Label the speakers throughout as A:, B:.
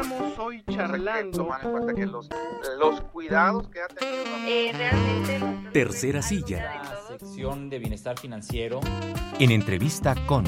A: Estamos hoy charlando.
B: En que los, los cuidados que ha tenido.
C: Eh, realmente.
D: Tercera silla.
E: La sección de bienestar financiero.
D: En entrevista con.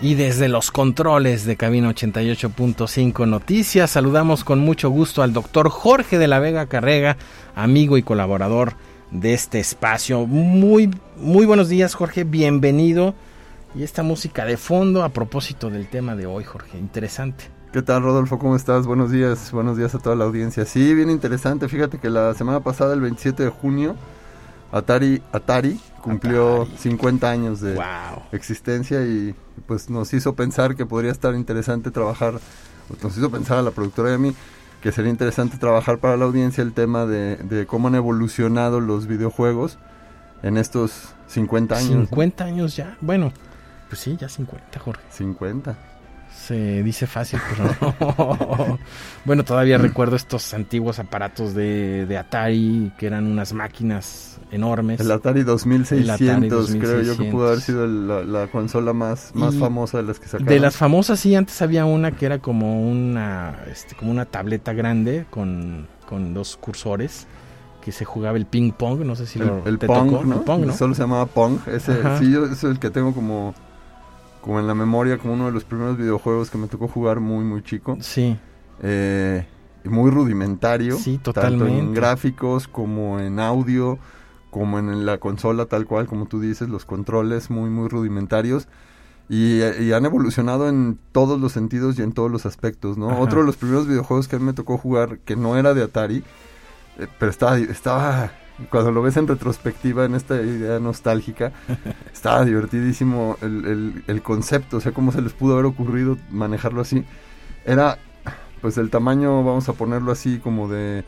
A: Y desde los controles de Cabina 88.5 Noticias, saludamos con mucho gusto al doctor Jorge de la Vega Carrega, amigo y colaborador de este espacio. Muy, muy buenos días, Jorge, bienvenido. Y esta música de fondo a propósito del tema de hoy, Jorge, interesante.
F: ¿Qué tal, Rodolfo? ¿Cómo estás? Buenos días, buenos días a toda la audiencia. Sí, bien interesante. Fíjate que la semana pasada, el 27 de junio, Atari, Atari cumplió
A: Atari.
F: 50 años de
A: Wow.
F: existencia y pues nos hizo pensar que podría estar interesante trabajar, nos hizo pensar a la productora y a mí que sería interesante trabajar para la audiencia el tema de, de cómo han evolucionado los videojuegos en estos 50 años.
A: 50 años ya. Bueno, pues sí, ya 50, Jorge.
F: 50.
A: Se dice fácil, pero no. bueno, todavía recuerdo estos antiguos aparatos de, de Atari, que eran unas máquinas enormes.
F: El Atari 2600,
A: El Atari
F: creo yo que pudo haber
A: 2600.
F: sido la, la consola más, más
A: Y
F: famosa de las que sacaron.
A: De las famosas, sí, antes había una que era como una, este, como una tableta grande con, con dos cursores que se jugaba el ping pong, no sé si
F: el,
A: lo
F: el
A: te
F: Pong,
A: tocó,
F: ¿no?
A: el Pong, ¿no?
F: Solo se llamaba Pong. Ese,
A: Ajá.
F: sí, yo es el que tengo como, como en la memoria, como uno de los primeros videojuegos que me tocó jugar muy, muy chico.
A: Sí,
F: Eh, muy rudimentario.
A: Sí,
F: Tanto
A: totalmente.
F: en gráficos como en audio, como en la consola tal cual, como tú dices, los controles muy, muy rudimentarios. Y, y han evolucionado en todos los sentidos y en todos los aspectos, ¿no?
A: Ajá.
F: Otro de los primeros videojuegos que a mí me tocó jugar, que no era de Atari, eh, pero estaba, estaba, cuando lo ves en retrospectiva, en esta idea nostálgica, estaba divertidísimo el, el, el concepto, o sea, cómo se les pudo haber ocurrido manejarlo así. Era, pues, el tamaño, vamos a ponerlo así, como de...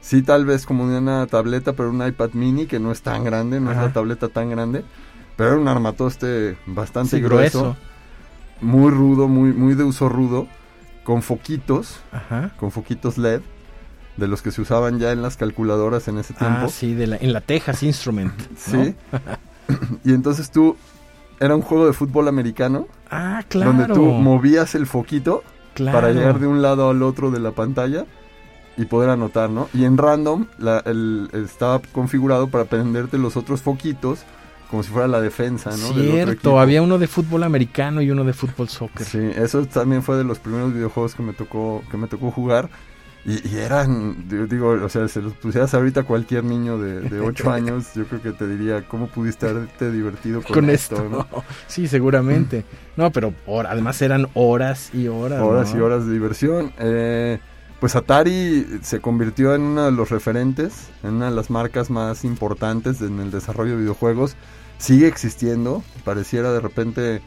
F: Sí, tal vez como de una tableta, pero un iPad mini que no es tan grande, no
A: Ajá.
F: es la tableta tan grande, pero era un armatoste bastante
A: sí,
F: grueso,
A: grueso.
F: muy rudo, muy, muy de uso rudo, con foquitos,
A: Ajá.
F: con foquitos LED, de los que se usaban ya en las calculadoras en ese tiempo.
A: Ah, sí, de la, en la Texas Instrument.
F: Sí. y entonces tú, era un juego de fútbol americano,
A: Ah, claro.
F: donde tú movías el foquito
A: claro.
F: para llegar de un lado al otro de la pantalla y poder anotar, ¿no? Y en random la- el- estaba configurado para prenderte los otros foquitos como si fuera la defensa, ¿no?
A: Cierto, había uno de fútbol americano y uno de fútbol soccer.
F: Sí, eso también fue de los primeros videojuegos que me tocó que me tocó jugar. Y, y eran, yo digo, o sea, se los pusieras ahorita a cualquier niño de, de 8 años, yo creo que te diría, ¿cómo pudiste haberte divertido con,
A: con
F: esto?
A: esto.
F: no?
A: Sí, seguramente. No, pero hora- además eran horas y horas.
F: horas
A: ¿no?
F: y horas de diversión. Eh, pues Atari se convirtió en uno de los referentes, en una de las marcas más importantes en el desarrollo de videojuegos. Sigue existiendo, pareciera de repente,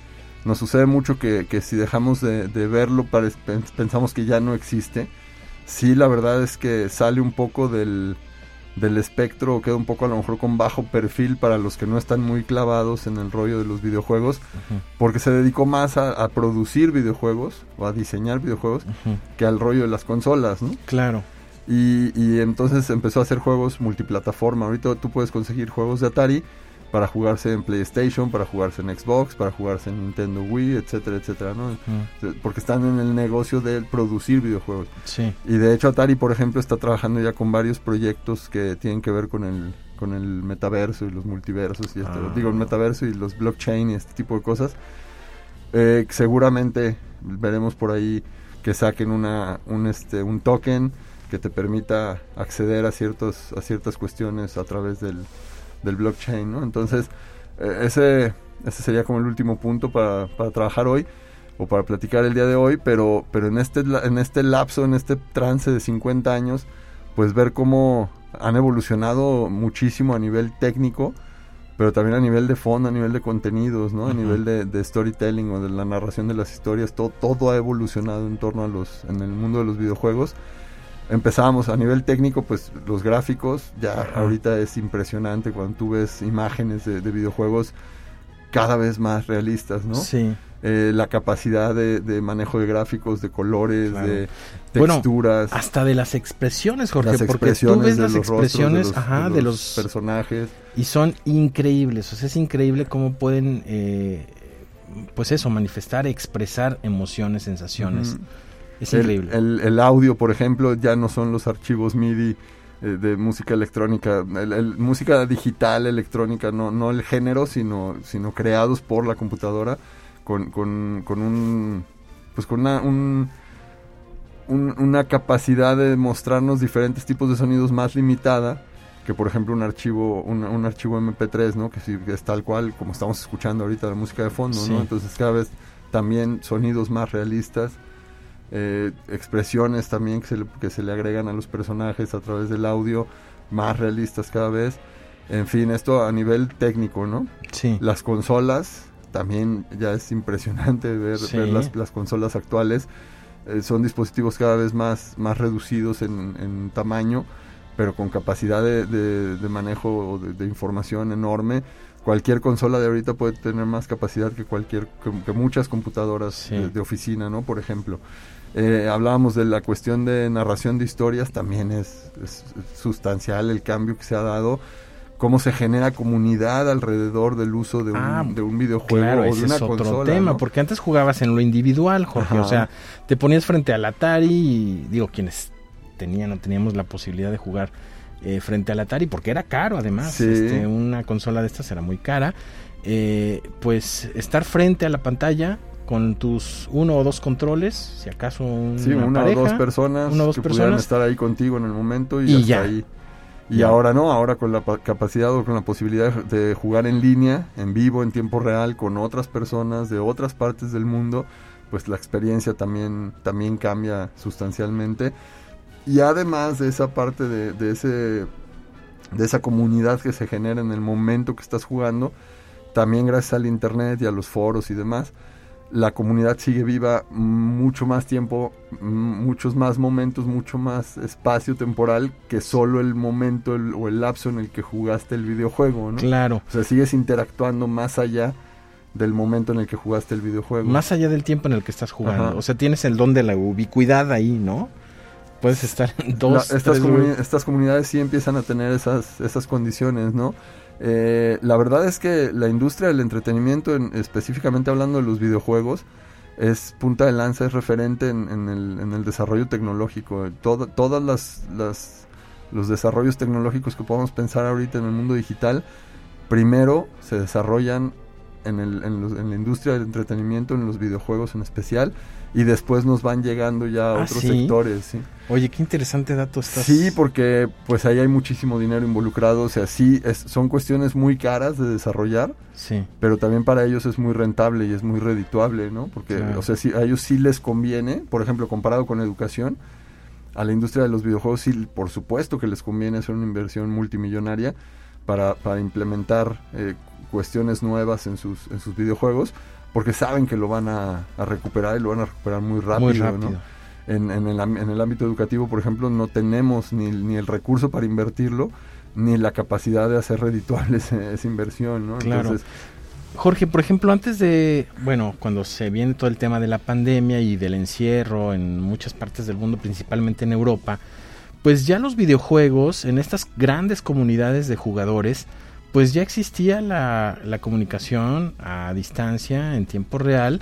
F: nos sucede mucho que, que si dejamos de, de verlo pare- pensamos que ya no existe. Sí, la verdad es que sale un poco del, del espectro, o queda un poco a lo mejor con bajo perfil para los que no están muy clavados en el rollo de los videojuegos porque se dedicó más a, a producir videojuegos o a diseñar videojuegos que al rollo de las consolas, ¿no?
A: Claro.
F: Y, y entonces empezó a hacer juegos multiplataforma. Ahorita tú puedes conseguir juegos de Atari para jugarse en PlayStation, para jugarse en Xbox, para jugarse en Nintendo Wii, etcétera, etcétera, ¿no?
A: Ujú,
F: Porque están en el negocio de producir videojuegos.
A: Sí.
F: Y de hecho Atari, por ejemplo, está trabajando ya con varios proyectos que tienen que ver con el con el metaverso y los multiversos y esto,
A: Ah.
F: digo el metaverso y los blockchain y este tipo de cosas. Eh, seguramente veremos por ahí que saquen una un este un token que te permita acceder a ciertos a ciertas cuestiones a través del, del blockchain, ¿no? Entonces eh, ese ese sería como el último punto para, para trabajar hoy o para platicar el día de hoy, pero, pero en, este, en este lapso, en este trance de 50 años, pues ver cómo han evolucionado muchísimo a nivel técnico, pero también a nivel de fondo, a nivel de contenidos, ¿no? A nivel de, de storytelling o de la narración de las historias, todo, todo ha evolucionado en torno a los, en el mundo de los videojuegos. Empezábamos a nivel técnico, pues los gráficos, ya
A: Ajá.
F: ahorita es impresionante cuando tú ves imágenes de, de videojuegos cada vez más realistas, ¿no?
A: Sí.
F: Eh, la capacidad de, de manejo de gráficos, de colores,
A: Claro.
F: de
A: Bueno,
F: texturas,
A: Hasta de las expresiones, Jorge,
F: las
A: porque
F: expresiones
A: tú ves las
F: rostros
A: expresiones
F: de los,
A: ajá,
F: de
A: de
F: los
A: los
F: personajes.
A: y son increíbles. O sea, es increíble cómo pueden, eh, pues eso, manifestar, expresar emociones, sensaciones. Es
F: El-
A: increíble.
F: El, el audio, por ejemplo, ya no son los archivos MIDI eh, de música electrónica, el, el- música digital electrónica, no, no el género, sino, sino creados por la computadora con, con, con un pues con una, un- un- una capacidad de mostrarnos diferentes tipos de sonidos más limitada que por ejemplo un archivo un, un archivo MP3 no que, sí, que es tal cual como estamos escuchando ahorita la música de fondo
A: Sí.
F: no entonces cada vez también sonidos más realistas eh, expresiones también que se, le, que se le agregan a los personajes a través del audio más realistas cada vez en fin esto a nivel técnico no
A: sí.
F: las consolas también ya es impresionante ver,
A: Sí.
F: ver las, las consolas actuales. Eh, son dispositivos cada vez más, más reducidos en, en tamaño, pero con capacidad de, de- de manejo de, de información enorme. Cualquier consola de ahorita puede tener más capacidad que cualquier que, que muchas computadoras
A: Sí.
F: de oficina, ¿no? Por ejemplo. Eh, hablábamos de la cuestión de narración de historias, también es, es sustancial el cambio que se ha dado cómo se genera comunidad alrededor del uso de un,
A: Ah,
F: de un videojuego
A: Claro,
F: o de
A: ese
F: una
A: es otro
F: consola.
A: tema,
F: ¿no?
A: porque antes jugabas en lo individual, Jorge,
F: Ajá.
A: o sea, te ponías frente al Atari y digo, quienes tenían o teníamos la posibilidad de jugar eh, frente al Atari, porque era caro además,
F: Sí.
A: este, una consola de estas era muy cara, eh, pues estar frente a la pantalla con tus uno o dos controles, si acaso una,
F: Sí, una
A: pareja,
F: o dos personas
A: una o dos
F: que pudieran estar ahí contigo en el momento y,
A: Y
F: hasta
A: ya.
F: ahí. Y
A: Ya.
F: ahora no, ahora con la pa- capacidad o con la posibilidad de de jugar en línea, en vivo, en tiempo real, con otras personas de otras partes del mundo, pues la experiencia también, también cambia sustancialmente. Y además de esa parte de, de ese de esa comunidad que se genera en el momento que estás jugando, también gracias al internet y a los foros y demás, la comunidad sigue viva mucho más tiempo, muchos más momentos, mucho más espacio temporal que solo el momento el- o el lapso en el que jugaste el videojuego, ¿no?
A: Claro,
F: O sea, sigues interactuando más allá del momento en el que jugaste el videojuego.
A: más allá del tiempo en el que estás jugando,
F: Ajá.
A: o sea, tienes el don de la ubicuidad ahí, ¿no? Puedes estar en
F: La-
A: dos,
F: estas,
A: tres
F: comuni- estas comunidades sí empiezan a tener esas, esas condiciones, ¿no? Eh, la verdad es que la industria del entretenimiento, en- específicamente hablando de los videojuegos, es punta de lanza, es referente en, el, en el desarrollo tecnológico. Todo- todas las, las- los desarrollos tecnológicos que podamos pensar ahorita en el mundo digital, primero se desarrollan en, el- en los- en la industria del entretenimiento, en los videojuegos en especial, y después nos van llegando ya a
A: Ah,
F: otros
A: ¿sí?
F: sectores. ¿sí?
A: Oye, qué interesante dato estás.
F: Sí, porque pues ahí hay muchísimo dinero involucrado, o sea, sí, es- son cuestiones muy caras de desarrollar,
A: Sí,
F: pero también para ellos es muy rentable y es muy redituable, ¿no? Porque,
A: Claro.
F: o sea, sí, a ellos sí les conviene, por ejemplo, comparado con educación, a la industria de los videojuegos sí, por supuesto que les conviene hacer una inversión multimillonaria para, para implementar eh, cuestiones nuevas en sus, en sus videojuegos, porque saben que lo van a, a recuperar y lo van a recuperar muy rápido,
A: muy
F: ¿no? en, en el, en el ámbito educativo, por ejemplo, no tenemos ni, ni el recurso para invertirlo, ni la capacidad de hacer redituable ese- esa inversión, ¿no?
A: Claro.
F: Entonces,
A: Jorge, por ejemplo, antes de, bueno, cuando se viene todo el tema de la pandemia y del encierro en muchas partes del mundo, principalmente en Europa, pues ya los videojuegos, en estas grandes comunidades de jugadores, pues ya existía la, la comunicación a distancia, en tiempo real,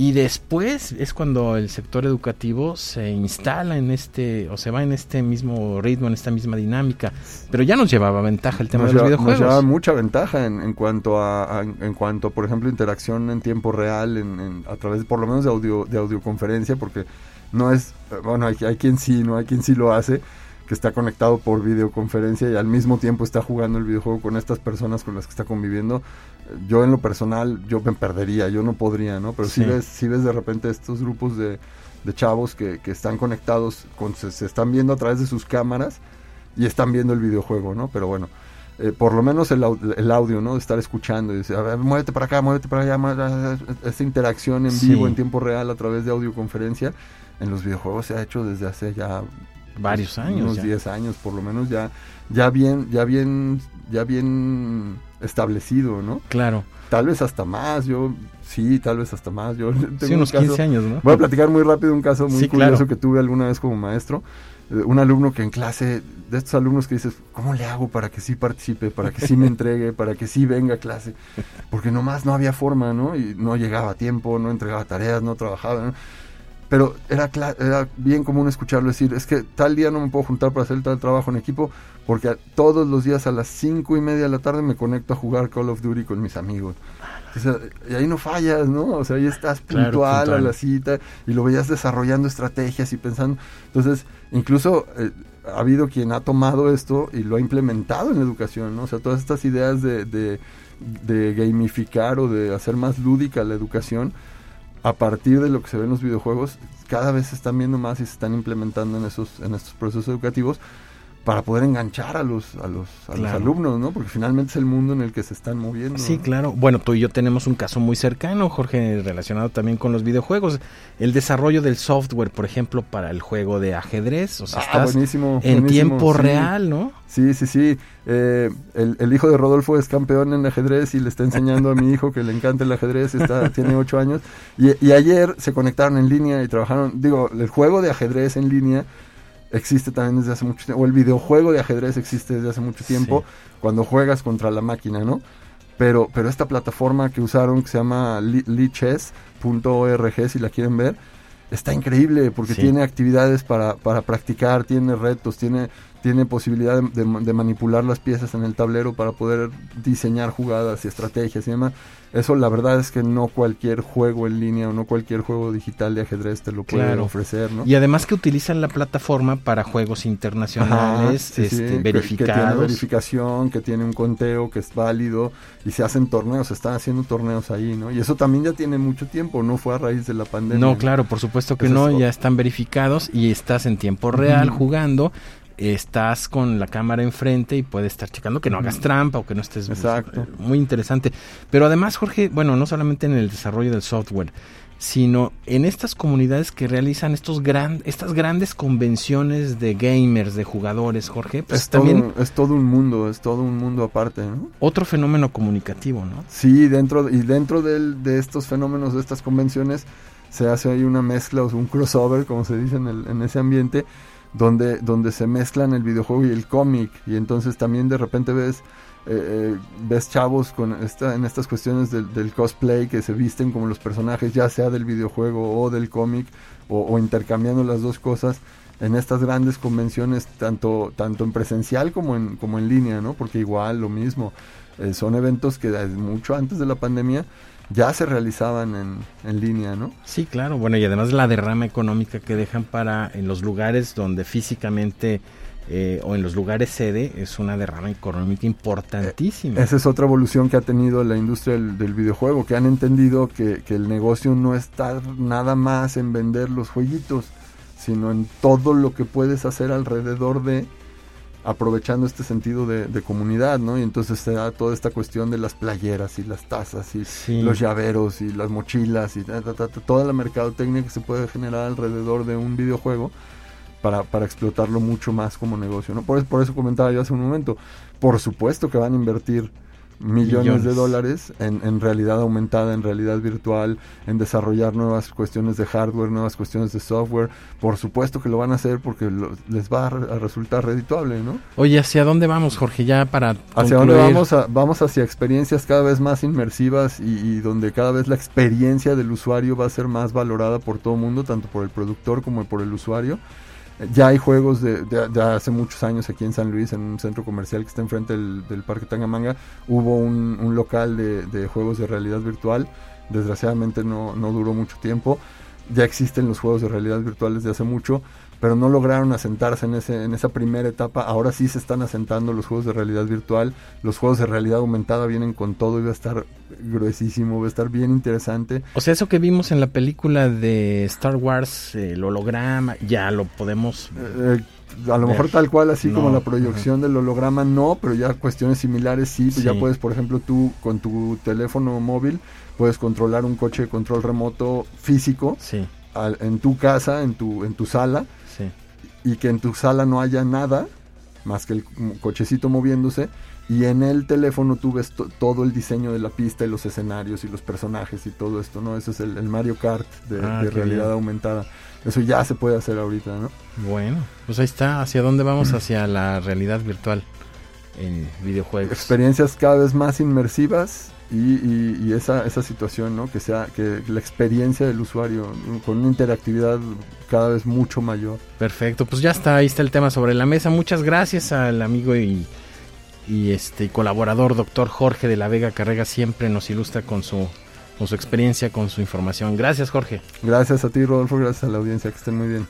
A: y después es cuando el sector educativo se instala en este, o se va en este mismo ritmo, en esta misma dinámica, pero ya nos llevaba ventaja el tema
F: nos
A: de los
F: lleva- nos
A: videojuegos.
F: lleva mucha ventaja en, en cuanto a, a- en cuanto por ejemplo interacción en tiempo real en, en- a través por lo menos de audio de audioconferencia porque no es bueno hay, hay quien sí no hay quien sí lo hace que está conectado por videoconferencia y al mismo tiempo está jugando el videojuego con estas personas con las que está conviviendo yo en lo personal yo me perdería yo no podría no pero si
A: Sí.
F: ves si ves de repente estos grupos de, de chavos que, que están conectados con se, se están viendo a través de sus cámaras y están viendo el videojuego, ¿no? Pero bueno, eh, por lo menos el, el audio, ¿no? De estar escuchando y decir, a ver, muévete para acá, muévete para allá, esta interacción en
A: Sí.
F: vivo, en tiempo real, a través de audioconferencia, en los videojuegos se ha hecho desde hace ya
A: Varios
F: pues,
A: años
F: unos
A: ya.
F: 10 años por lo menos ya ya bien ya bien ya bien establecido, ¿no?
A: Claro.
F: Tal vez hasta más, yo sí, tal vez hasta más. Yo tengo
A: Sí,
F: un
A: unos
F: caso-
A: 15 años, ¿no?
F: Voy a platicar muy rápido un caso muy
A: Sí,
F: curioso
A: claro.
F: que tuve alguna vez como maestro. Eh, Un alumno que en clase, de estos alumnos que dices, ¿cómo le hago para que sí participe, para que sí me entregue, para que sí venga a clase? Porque nomás no había forma, ¿no? Y no llegaba a tiempo, no entregaba tareas, no trabajaba, ¿no? Pero era, cla- era bien común escucharlo decir, es que tal día no me puedo juntar para hacer tal trabajo en equipo, porque a- todos los días a las cinco y media de la tarde me conecto a jugar Call of Duty con mis amigos. O sea, y ahí no fallas, ¿no? O sea, ahí estás
A: Claro,
F: puntual,
A: puntual.
F: a la cita y lo veías desarrollando estrategias y pensando. Entonces, incluso eh, ha habido quien ha tomado esto y lo ha implementado en la educación, ¿no? O sea, todas estas ideas de, de, de gamificar o de hacer más lúdica la educación a partir de lo que se ve en los videojuegos, cada vez se están viendo más y se están implementando en esos en estos procesos educativos para poder enganchar a los a los, a los alumnos, ¿no? Porque finalmente es el mundo en el que se están moviendo.
A: Sí,
F: ¿no?
A: claro. Bueno, tú y yo tenemos un caso muy cercano, Jorge, relacionado también con los videojuegos. El desarrollo del software, por ejemplo, para el juego de ajedrez. O sea,
F: Ah,
A: estás
F: buenísimo,
A: en
F: buenísimo,
A: tiempo
F: sí.
A: real, ¿no?
F: Sí, sí, sí. Eh, el, el hijo de Rodolfo es campeón en ajedrez y le está enseñando a mi hijo que le encanta el ajedrez, está, tiene ocho años. Y, y ayer se conectaron en línea y trabajaron, digo, el juego de ajedrez en línea existe también desde hace mucho tiempo, o el videojuego de ajedrez existe desde hace mucho tiempo, cuando juegas contra la máquina, ¿no? Pero, pero esta plataforma que usaron, que se llama li- lichess.org, si la quieren ver, está increíble porque
A: Sí.
F: tiene actividades para, para practicar, tiene retos, tiene, tiene posibilidad de, de- de manipular las piezas en el tablero para poder diseñar jugadas y estrategias y demás. Eso la verdad es que no cualquier juego en línea o no cualquier juego digital de ajedrez te lo puede
A: Claro.
F: ofrecer, ¿no?
A: Y además que utilizan la plataforma para juegos internacionales,
F: Ajá, sí, sí,
A: este,
F: que- Que,
A: verificados.
F: tiene verificación, que tiene un conteo, que es válido y se hacen torneos, se están haciendo torneos ahí, ¿no? Y eso también ya tiene mucho tiempo, no fue a raíz de la pandemia.
A: No, claro, por supuesto que no, ya están verificados y estás en tiempo real jugando, estás con la cámara enfrente y puedes estar checando que no hagas trampa o que no estés...
F: Exacto.
A: eh, Muy interesante. Pero además, Jorge, bueno, no solamente en el desarrollo del software, sino en estas comunidades que realizan estos gran, estas grandes convenciones de gamers, de jugadores, Jorge, pues
F: es,
A: también
F: todo, es todo un mundo, es todo un mundo aparte, ¿no?
A: otro fenómeno comunicativo, ¿no?
F: Sí, dentro y dentro del- de estos fenómenos, de estas convenciones, se hace ahí una mezcla, o un crossover, como se dice en, el- en ese ambiente, donde, donde se mezclan el videojuego y el cómic, y entonces también de repente ves eh, eh, ves chavos con esta, en estas cuestiones del, del cosplay que se visten como los personajes, ya sea del videojuego o del cómic, o, o intercambiando las dos cosas en estas grandes convenciones, tanto, tanto en presencial como en, como en línea, ¿no? Porque igual lo mismo, eh, son eventos que desde mucho antes de la pandemia ya se realizaban en, en línea, ¿no?
A: Sí, claro. Bueno, y además la derrama económica que dejan para en los lugares donde físicamente eh, o en los lugares sede es una derrama económica importantísima.
F: Esa es otra evolución que ha tenido la industria del, del videojuego, que han entendido que, que el negocio no está nada más en vender los jueguitos, sino en todo lo que puedes hacer alrededor de, aprovechando este sentido de, de comunidad, ¿no? Y entonces se da toda esta cuestión de las playeras y las tazas y
A: Sí.
F: los llaveros y las mochilas y ta, ta, ta, ta, toda la mercadotecnia que se puede generar alrededor de un videojuego para, para explotarlo mucho más como negocio, ¿no? Por, eso- por eso comentaba yo hace un momento, por supuesto que van a invertir millones,
A: Millones.
F: de dólares en, en realidad aumentada, en realidad virtual, en desarrollar nuevas cuestiones de hardware, nuevas cuestiones de software. Por supuesto que lo van a hacer porque lo- les va a, re- a resultar redituable, ¿no?
A: Oye, ¿hacia dónde vamos, Jorge? Ya para
F: ¿Hacia dónde vamos? A- vamos hacia experiencias cada vez más inmersivas y, y donde cada vez la experiencia del usuario va a ser más valorada por todo el mundo, tanto por el productor como por el usuario. Ya hay juegos de, hace muchos años aquí en San Luis, en un centro comercial que está enfrente del, del Parque Tangamanga, hubo un, local de, de juegos de realidad virtual. Desgraciadamente no, no duró mucho tiempo. Ya existen los juegos de realidad virtual desde hace mucho, pero no lograron asentarse en, ese, en esa primera etapa. Ahora sí se están asentando los juegos de realidad virtual. Los juegos de realidad aumentada vienen con todo y va a estar gruesísimo, va a estar bien interesante.
A: O sea, eso que vimos en la película de Star Wars, eh, el holograma, ya lo podemos...
F: Eh, a lo
A: Ver.
F: mejor tal cual, así como la proyección del holograma, no, pero ya cuestiones similares sí, pues ya
A: Sí.
F: puedes, por ejemplo, tú con tu teléfono móvil, puedes controlar un coche de control remoto físico
A: Sí,
F: al- en tu casa, en tu, en tu sala. Y que en tu sala no haya nada más que el cochecito moviéndose y en el teléfono tú ves to- todo el diseño de la pista y los escenarios y los personajes y todo esto, ¿no? Ese es el, el Mario Kart de,
A: Ah,
F: de realidad
A: bien.
F: aumentada. Eso ya se puede hacer ahorita, ¿no?
A: Bueno, pues ahí está. ¿Hacia dónde vamos? Hacia la realidad virtual en videojuegos.
F: Experiencias cada vez más inmersivas y, y- y esa, esa situación, ¿no? Que sea que la experiencia del usuario con una interactividad cada vez mucho mayor.
A: Perfecto, pues ya está, ahí está el tema sobre la mesa. Muchas gracias al amigo y, y este colaborador doctor Jorge de la Vega Carrega siempre nos ilustra con su con su experiencia, con su información. Gracias, Jorge.
F: Gracias a ti, Rodolfo, gracias a la audiencia, que estén muy bien.